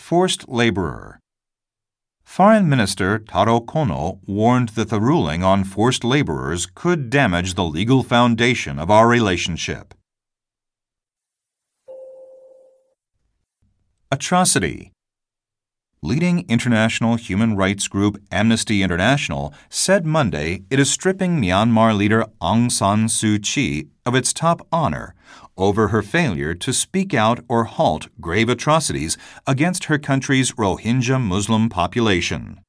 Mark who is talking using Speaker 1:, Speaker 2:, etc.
Speaker 1: Forced laborer. Foreign Minister Taro Kono warned that the ruling on forced laborers could damage the legal foundation of our relationship. Atrocity. Leading international human rights group Amnesty International said Monday it is stripping Myanmar leader Aung San Suu Kyi of its top honor over her failure to speak out or halt grave atrocities against her country's Rohingya Muslim population.